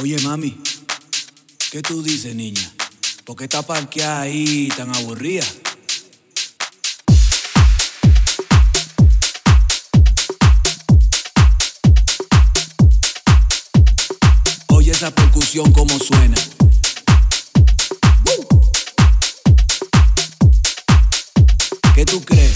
Oye, mami, ¿qué tú dices, niña? ¿Por qué está parqueada ahí tan aburrida? Oye esa percusión como suena. ¿Qué tú crees?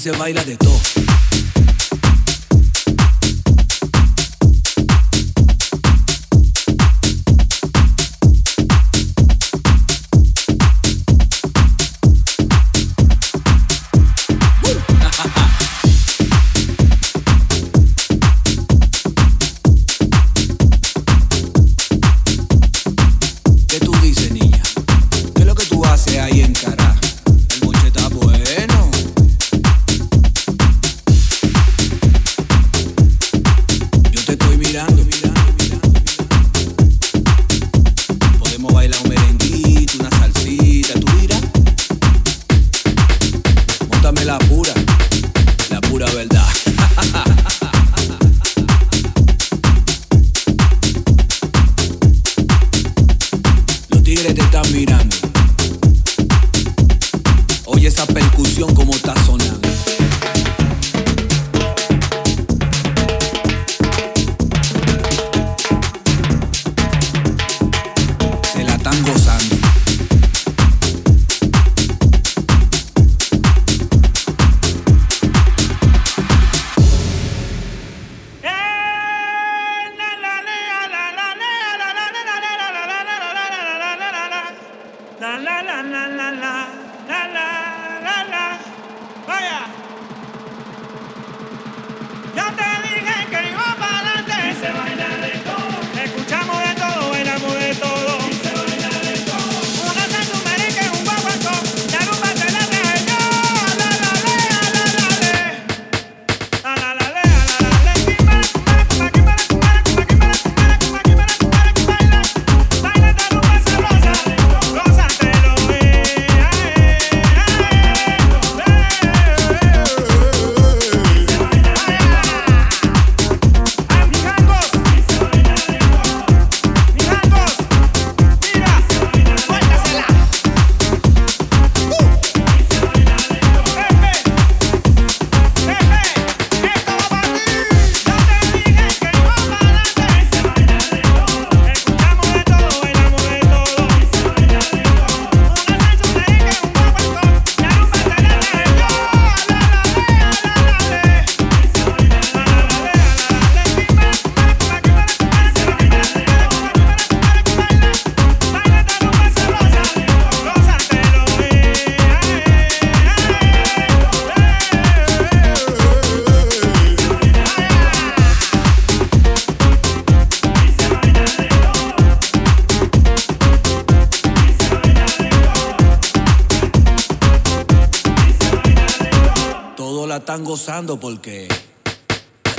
se baila de todo.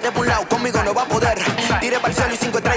de un lado, conmigo no va a poder. Tire para el suelo y 50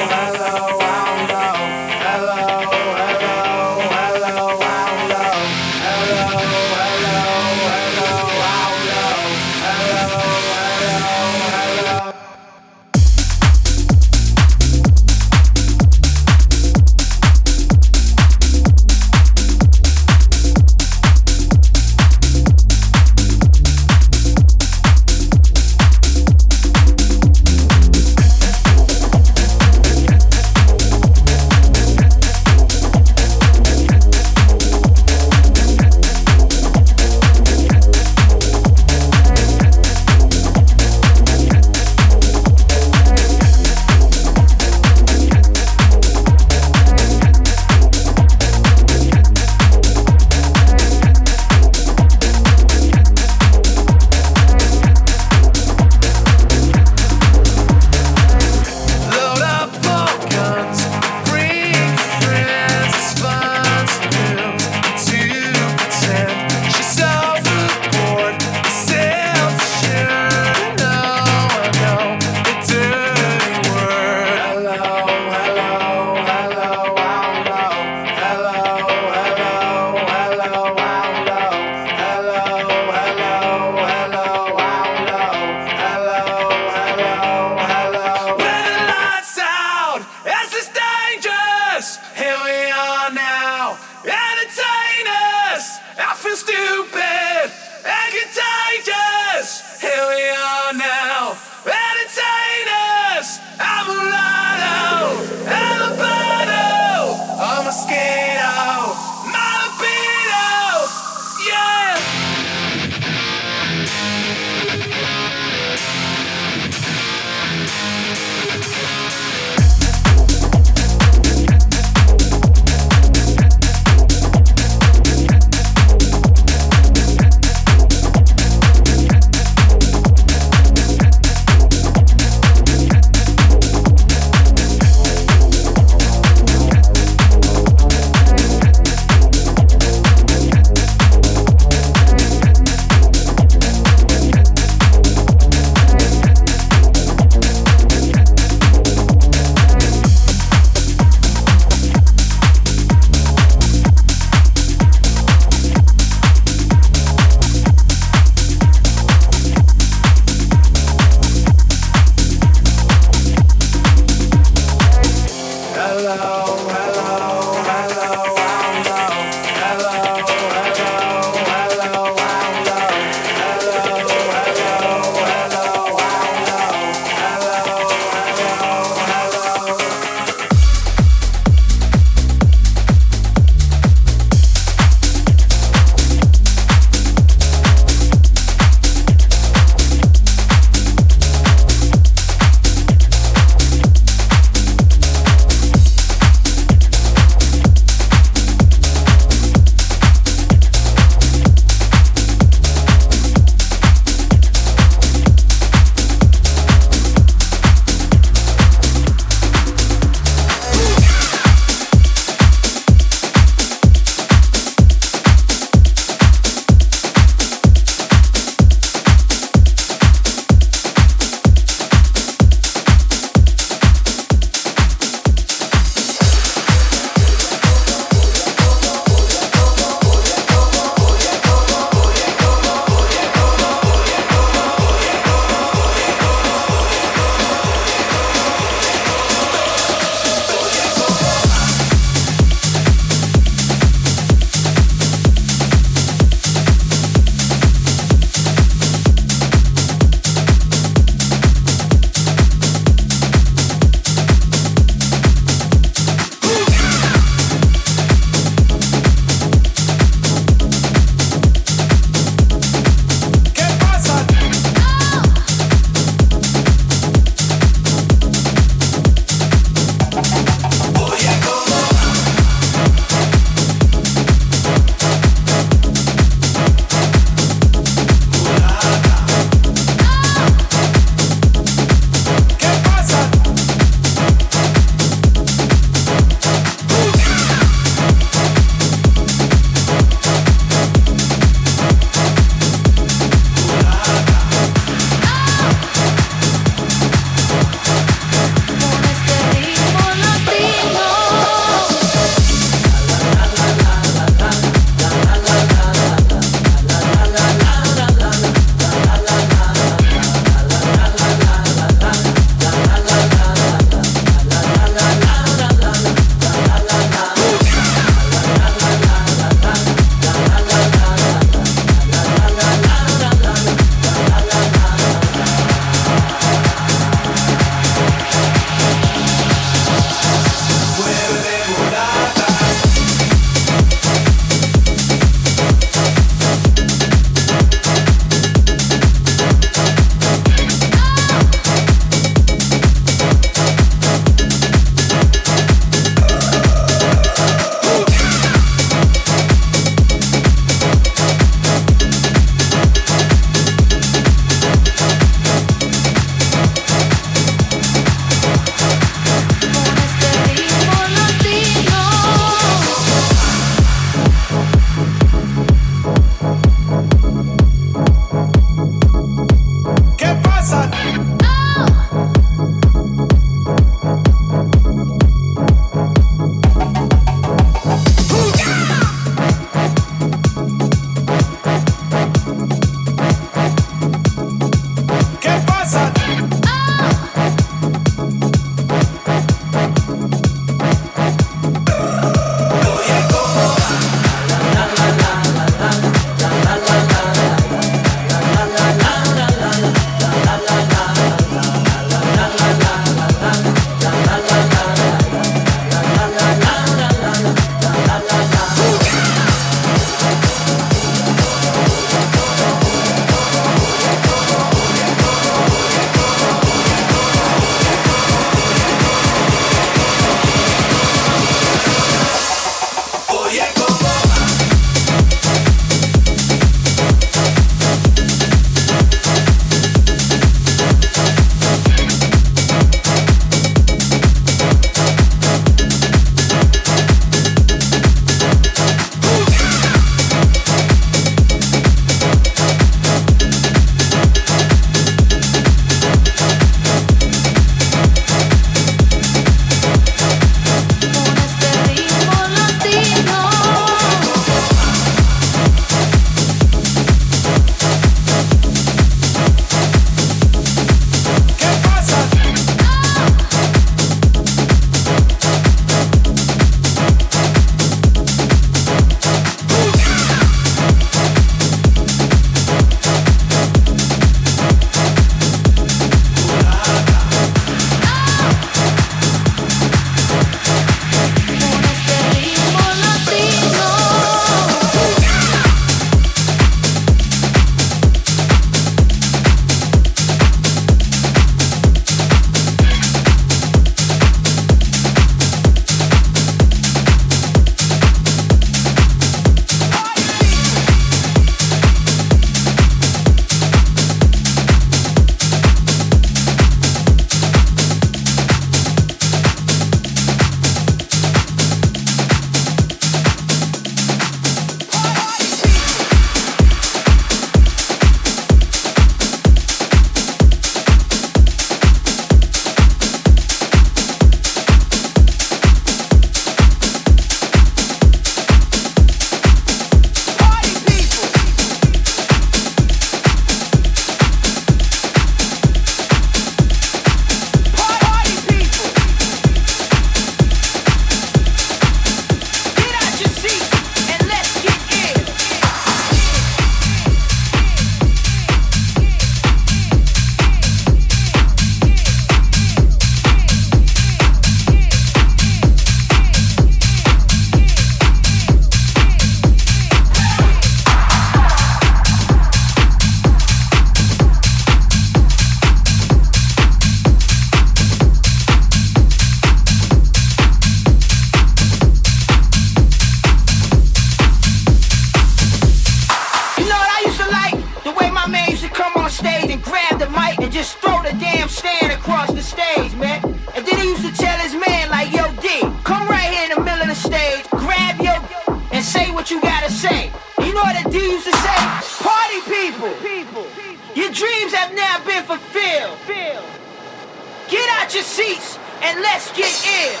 seats and let's get ill.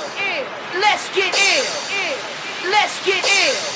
Let's get ill. Let's get ill.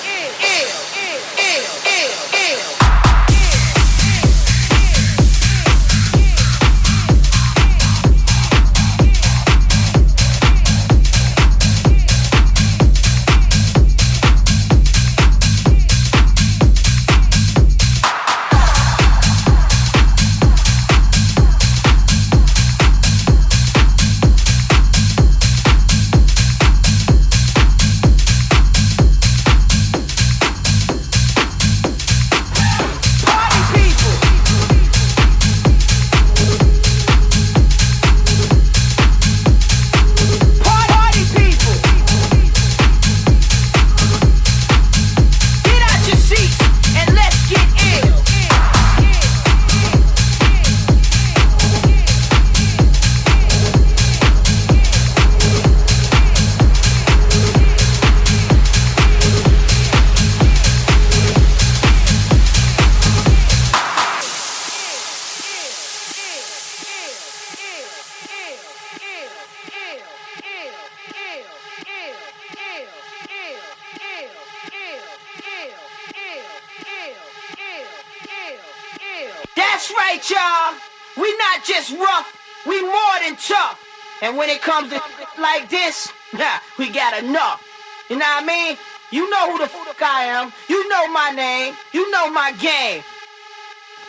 And when it comes to like this, nah, we got enough. You know what I mean? You know who the fuck I am. You know my name. You know my game.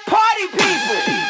Party people.